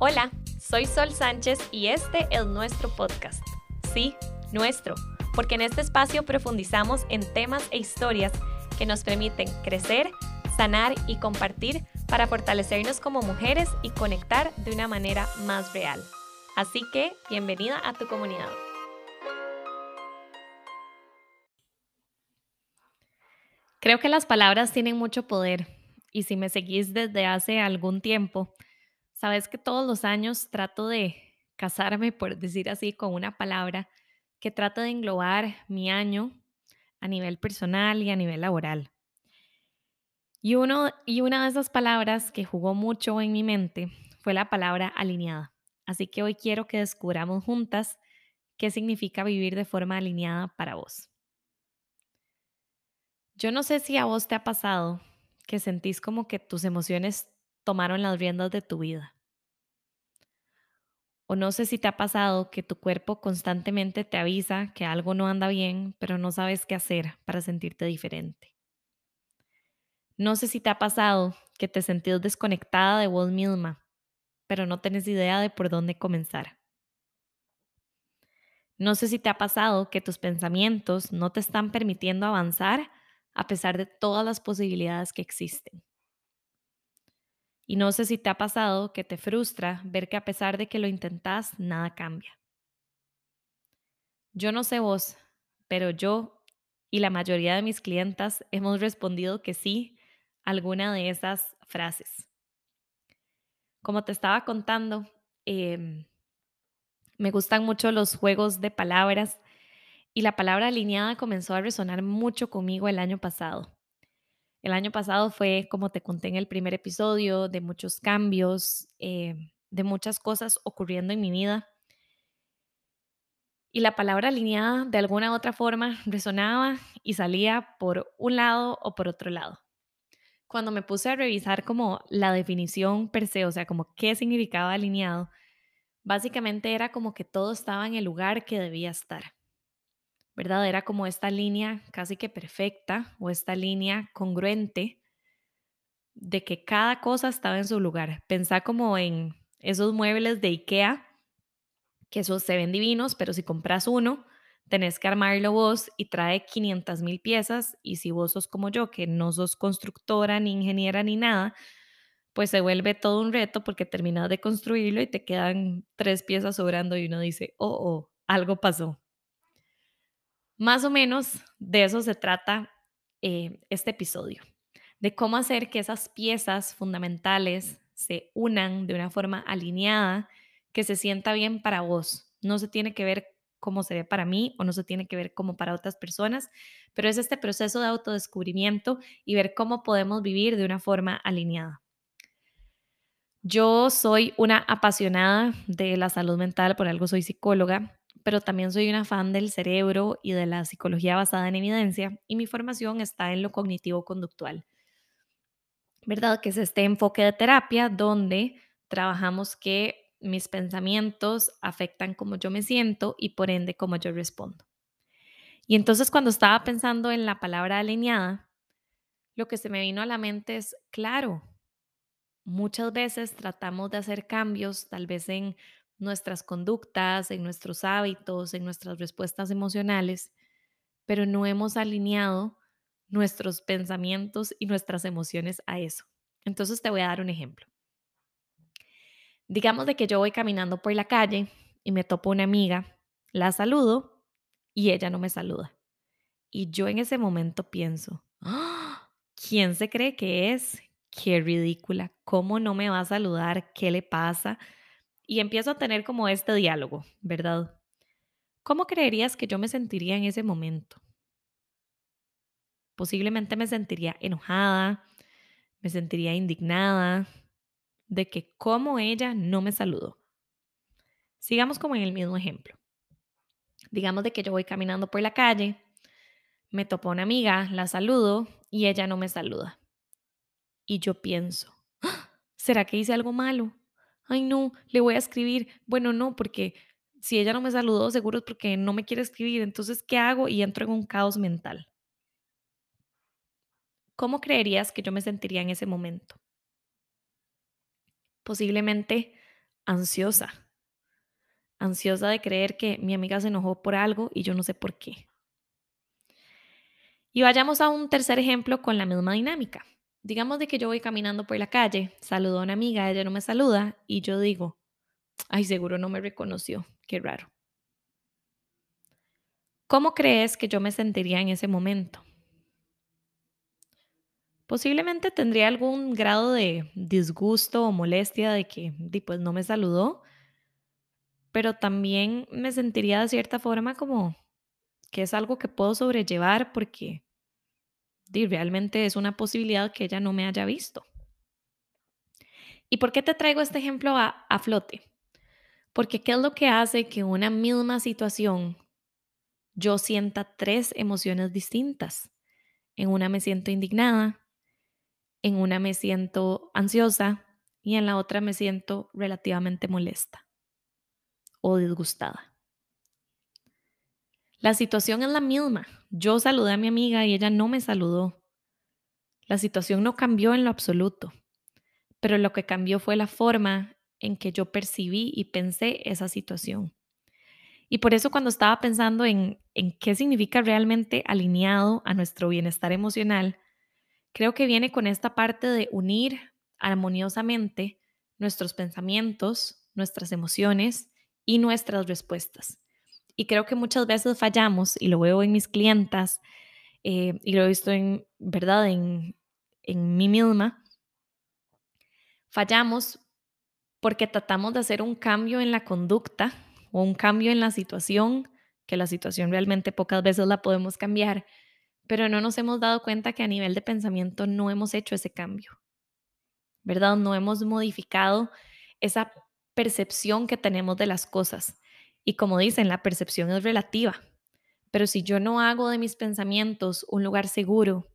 Hola, soy Sol Sánchez y este es nuestro podcast. Sí, nuestro, porque en este espacio profundizamos en temas e historias que nos permiten crecer, sanar y compartir para fortalecernos como mujeres y conectar de una manera más real. Así que, bienvenida a tu comunidad. Creo que las palabras tienen mucho poder y si me seguís desde hace algún tiempo, sabes que todos los años trato de casarme, por decir así, con una palabra que trata de englobar mi año a nivel personal y a nivel laboral. Y, y una de esas palabras que jugó mucho en mi mente fue la palabra alineada. Así que hoy quiero que descubramos juntas qué significa vivir de forma alineada para vos. Yo no sé si a vos te ha pasado que sentís como que tus emociones tomaron las riendas de tu vida. No sé si te ha pasado que tu cuerpo constantemente te avisa que algo no anda bien, pero no sabes qué hacer para sentirte diferente. No sé si te ha pasado que te sentís desconectada de vos misma, pero no tenés idea de por dónde comenzar. No sé si te ha pasado que tus pensamientos no te están permitiendo avanzar a pesar de todas las posibilidades que existen. Y no sé si te ha pasado que te frustra ver que a pesar de que lo intentas, nada cambia. Yo no sé vos, pero yo y la mayoría de mis clientas hemos respondido que sí a alguna de esas frases. Como te estaba contando, em, me gustan mucho los juegos de palabras y la palabra alineada comenzó a resonar mucho conmigo el año pasado. El año pasado fue, como te conté en el primer episodio, de muchos cambios, eh, de muchas cosas ocurriendo en mi vida. Y la palabra alineada de alguna u otra forma resonaba y salía por un lado o por otro lado. Cuando me puse a revisar como la definición per se, o sea, como qué significaba alineado, básicamente era como que todo estaba en el lugar que debía estar. ¿Verdad? Era como esta línea casi que perfecta o esta línea congruente de que cada cosa estaba en su lugar. Pensá como en esos muebles de IKEA, que esos se ven divinos, pero si compras uno, tenés que armarlo vos y trae 500 mil piezas y si vos sos como yo, que no sos constructora ni ingeniera ni nada, pues se vuelve todo un reto porque terminas de construirlo y te quedan tres piezas sobrando y uno dice, oh, oh, algo pasó. Más o menos de eso se trata eh, este episodio, de cómo hacer que esas piezas fundamentales se unan de una forma alineada, que se sienta bien para vos. No se tiene que ver cómo se ve para mí o no se tiene que ver como para otras personas, pero es este proceso de autodescubrimiento y ver cómo podemos vivir de una forma alineada. Yo soy una apasionada de la salud mental, por algo soy psicóloga, pero también soy una fan del cerebro y de la psicología basada en evidencia y mi formación está en lo cognitivo-conductual. ¿Verdad? Que es este enfoque de terapia donde trabajamos que mis pensamientos afectan cómo yo me siento y por ende cómo yo respondo. Y entonces cuando estaba pensando en la palabra alineada, lo que se me vino a la mente es, claro, muchas veces tratamos de hacer cambios, tal vez en nuestras conductas, en nuestros hábitos, en nuestras respuestas emocionales, pero no hemos alineado nuestros pensamientos y nuestras emociones a eso. Entonces te voy a dar un ejemplo. Digamos de que yo voy caminando por la calle y me topo una amiga, la saludo y ella no me saluda. Y yo en ese momento pienso, ¡Ah! ¿quién se cree que es? Qué ridícula, ¿cómo no me va a saludar? ¿Qué le pasa? Y empiezo a tener como este diálogo, ¿verdad? ¿Cómo creerías que yo me sentiría en ese momento? Posiblemente me sentiría enojada, me sentiría indignada de que como ella no me saludó. Sigamos como en el mismo ejemplo. Digamos de que yo voy caminando por la calle, me topo una amiga, la saludo y ella no me saluda. Y yo pienso, ¡Ah! ¿será que hice algo malo? Ay no, le voy a escribir. Bueno, no, porque si ella no me saludó, seguro es porque no me quiere escribir. Entonces, ¿qué hago? Y entro en un caos mental. ¿Cómo creerías que yo me sentiría en ese momento? Posiblemente ansiosa, ansiosa de creer que mi amiga se enojó por algo y yo no sé por qué. Y vayamos a un tercer ejemplo con la misma dinámica. Digamos de que yo voy caminando por la calle, saludo a una amiga, ella no me saluda y yo digo, ay, seguro no me reconoció, qué raro. ¿Cómo crees que yo me sentiría en ese momento? Posiblemente tendría algún grado de disgusto o molestia de que pues no me saludó, pero también me sentiría de cierta forma como que es algo que puedo sobrellevar porque realmente es una posibilidad que ella no me haya visto. ¿Y por qué te traigo este ejemplo a, a flote? Porque ¿qué es lo que hace que una misma situación yo sienta tres emociones distintas? En una me siento indignada, en una me siento ansiosa y en la otra me siento relativamente molesta o disgustada. La situación es la misma. Yo saludé a mi amiga y ella no me saludó. La situación no cambió en lo absoluto, pero lo que cambió fue la forma en que yo percibí y pensé esa situación. Y por eso cuando estaba pensando en, en qué significa realmente alineado a nuestro bienestar emocional, creo que viene con esta parte de unir armoniosamente nuestros pensamientos, nuestras emociones y nuestras respuestas. Y creo que muchas veces fallamos, y lo veo en mis clientas, eh, y lo he visto en, ¿verdad?, en, en mí misma, fallamos porque tratamos de hacer un cambio en la conducta o un cambio en la situación, que la situación realmente pocas veces la podemos cambiar, pero no nos hemos dado cuenta que a nivel de pensamiento no hemos hecho ese cambio, ¿verdad? No hemos modificado esa percepción que tenemos de las cosas. Y como dicen, la percepción es relativa. Pero si yo no hago de mis pensamientos un lugar seguro,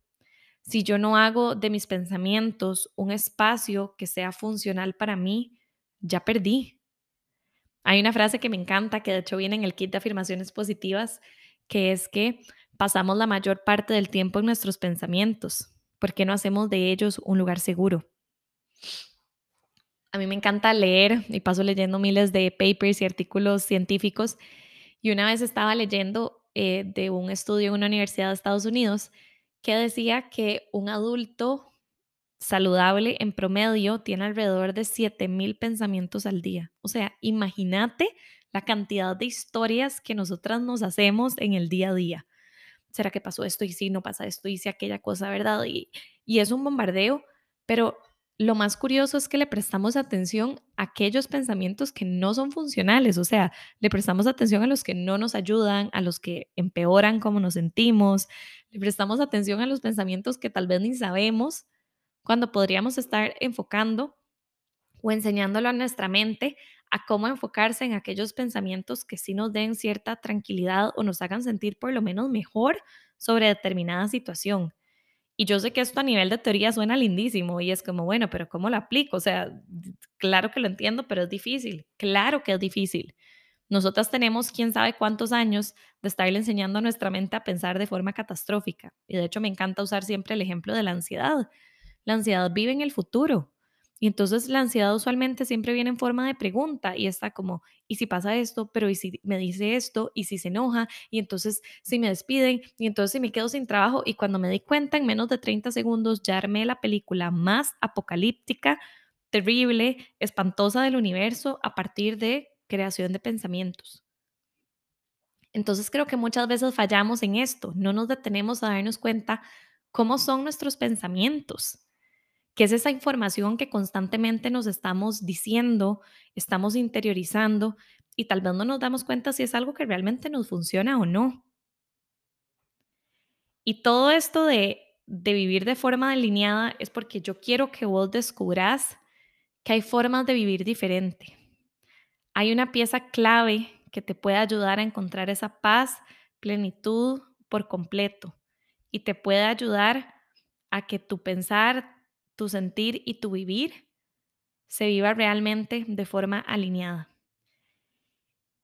si yo no hago de mis pensamientos un espacio que sea funcional para mí, ya perdí. Hay una frase que me encanta, que de hecho viene en el kit de afirmaciones positivas, que es que pasamos la mayor parte del tiempo en nuestros pensamientos. ¿Por qué no hacemos de ellos un lugar seguro? A mí me encanta leer y paso leyendo miles de papers y artículos científicos. Y una vez estaba leyendo eh, de un estudio en una universidad de Estados Unidos que decía que un adulto saludable en promedio tiene alrededor de 7000 pensamientos al día. O sea, imagínate la cantidad de historias que nosotras nos hacemos en el día a día. ¿Será que pasó esto y si no pasa esto y aquella cosa, verdad? Y es un bombardeo, pero lo más curioso es que le prestamos atención a aquellos pensamientos que no son funcionales, o sea, le prestamos atención a los que no nos ayudan, a los que empeoran cómo nos sentimos, le prestamos atención a los pensamientos que tal vez ni sabemos, cuando podríamos estar enfocando o enseñándolo a nuestra mente a cómo enfocarse en aquellos pensamientos que sí nos den cierta tranquilidad o nos hagan sentir por lo menos mejor sobre determinada situación. Y yo sé que esto a nivel de teoría suena lindísimo y es como, bueno, pero ¿cómo lo aplico? O sea, claro que lo entiendo, pero es difícil. Claro que es difícil. Nosotras tenemos quién sabe cuántos años de estarle enseñando a nuestra mente a pensar de forma catastrófica. Y de hecho me encanta usar siempre el ejemplo de la ansiedad. La ansiedad vive en el futuro. Y entonces la ansiedad usualmente siempre viene en forma de pregunta y está como, ¿y si pasa esto? Pero ¿y si me dice esto? ¿Y si se enoja? Y entonces si me despiden? Y entonces si me quedo sin trabajo? Y cuando me di cuenta en menos de 30 segundos ya armé la película más apocalíptica, terrible, espantosa del universo a partir de creación de pensamientos. Entonces creo que muchas veces fallamos en esto, no nos detenemos a darnos cuenta cómo son nuestros pensamientos que es esa información que constantemente nos estamos diciendo, estamos interiorizando y tal vez no nos damos cuenta si es algo que realmente nos funciona o no. Y todo esto de, de vivir de forma delineada es porque yo quiero que vos descubras que hay formas de vivir diferente. Hay una pieza clave que te puede ayudar a encontrar esa paz, plenitud por completo y te puede ayudar a que tu pensar, tu sentir y tu vivir se viva realmente de forma alineada.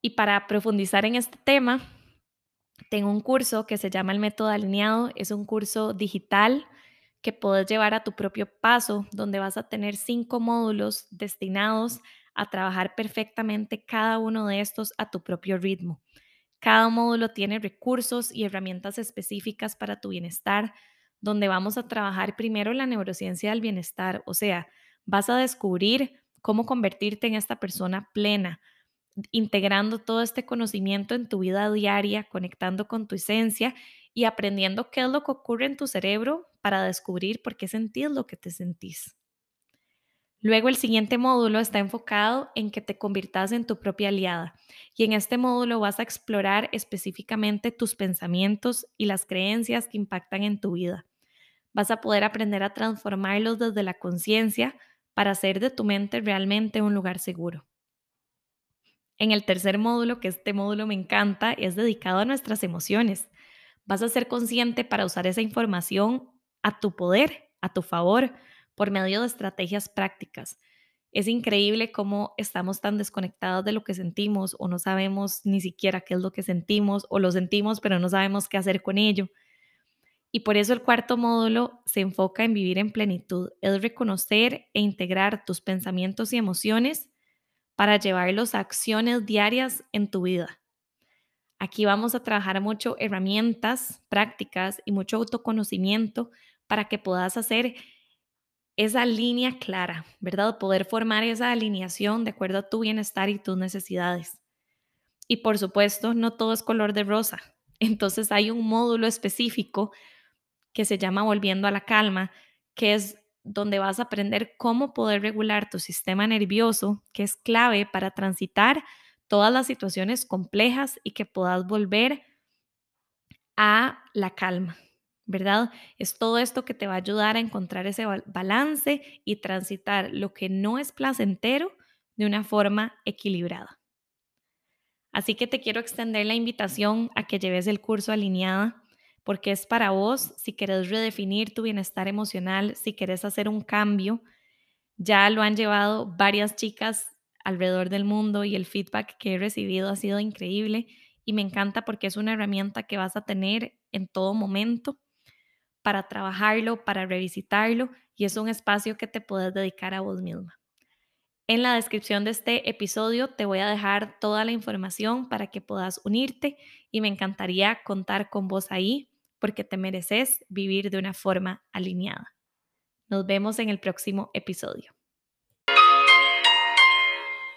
Y para profundizar en este tema, tengo un curso que se llama el método alineado. Es un curso digital que puedes llevar a tu propio paso, donde vas a tener cinco módulos destinados a trabajar perfectamente cada uno de estos a tu propio ritmo. Cada módulo tiene recursos y herramientas específicas para tu bienestar, donde vamos a trabajar primero la neurociencia del bienestar, o sea, vas a descubrir cómo convertirte en esta persona plena, integrando todo este conocimiento en tu vida diaria, conectando con tu esencia y aprendiendo qué es lo que ocurre en tu cerebro para descubrir por qué sentís lo que te sentís. Luego el siguiente módulo está enfocado en que te conviertas en tu propia aliada y en este módulo vas a explorar específicamente tus pensamientos y las creencias que impactan en tu vida. Vas a poder aprender a transformarlos desde la conciencia para hacer de tu mente realmente un lugar seguro. En el tercer módulo, que este módulo me encanta, es dedicado a nuestras emociones. Vas a ser consciente para usar esa información a tu poder, a tu favor, por medio de estrategias prácticas. Es increíble cómo estamos tan desconectados de lo que sentimos o no sabemos ni siquiera qué es lo que sentimos o lo sentimos pero no sabemos qué hacer con ello. Y por eso el cuarto módulo se enfoca en vivir en plenitud, es reconocer e integrar tus pensamientos y emociones para llevarlos a acciones diarias en tu vida. Aquí vamos a trabajar mucho herramientas prácticas y mucho autoconocimiento para que puedas hacer esa línea clara, ¿verdad? Poder formar esa alineación de acuerdo a tu bienestar y tus necesidades. Y por supuesto, no todo es color de rosa. Entonces hay un módulo específico que se llama Volviendo a la Calma, que es donde vas a aprender cómo poder regular tu sistema nervioso, que es clave para transitar todas las situaciones complejas y que puedas volver a la calma. ¿Verdad? Es todo esto que te va a ayudar a encontrar ese balance y transitar lo que no es placentero de una forma equilibrada. Así que te quiero extender la invitación a que lleves el curso alineada porque es para vos si querés redefinir tu bienestar emocional, si querés hacer un cambio. Ya lo han llevado varias chicas alrededor del mundo y el feedback que he recibido ha sido increíble y me encanta porque es una herramienta que vas a tener en todo momento para trabajarlo, para revisitarlo y es un espacio que te puedes dedicar a vos misma. En la descripción de este episodio te voy a dejar toda la información para que puedas unirte y me encantaría contar con vos ahí porque te mereces vivir de una forma alineada. Nos vemos en el próximo episodio.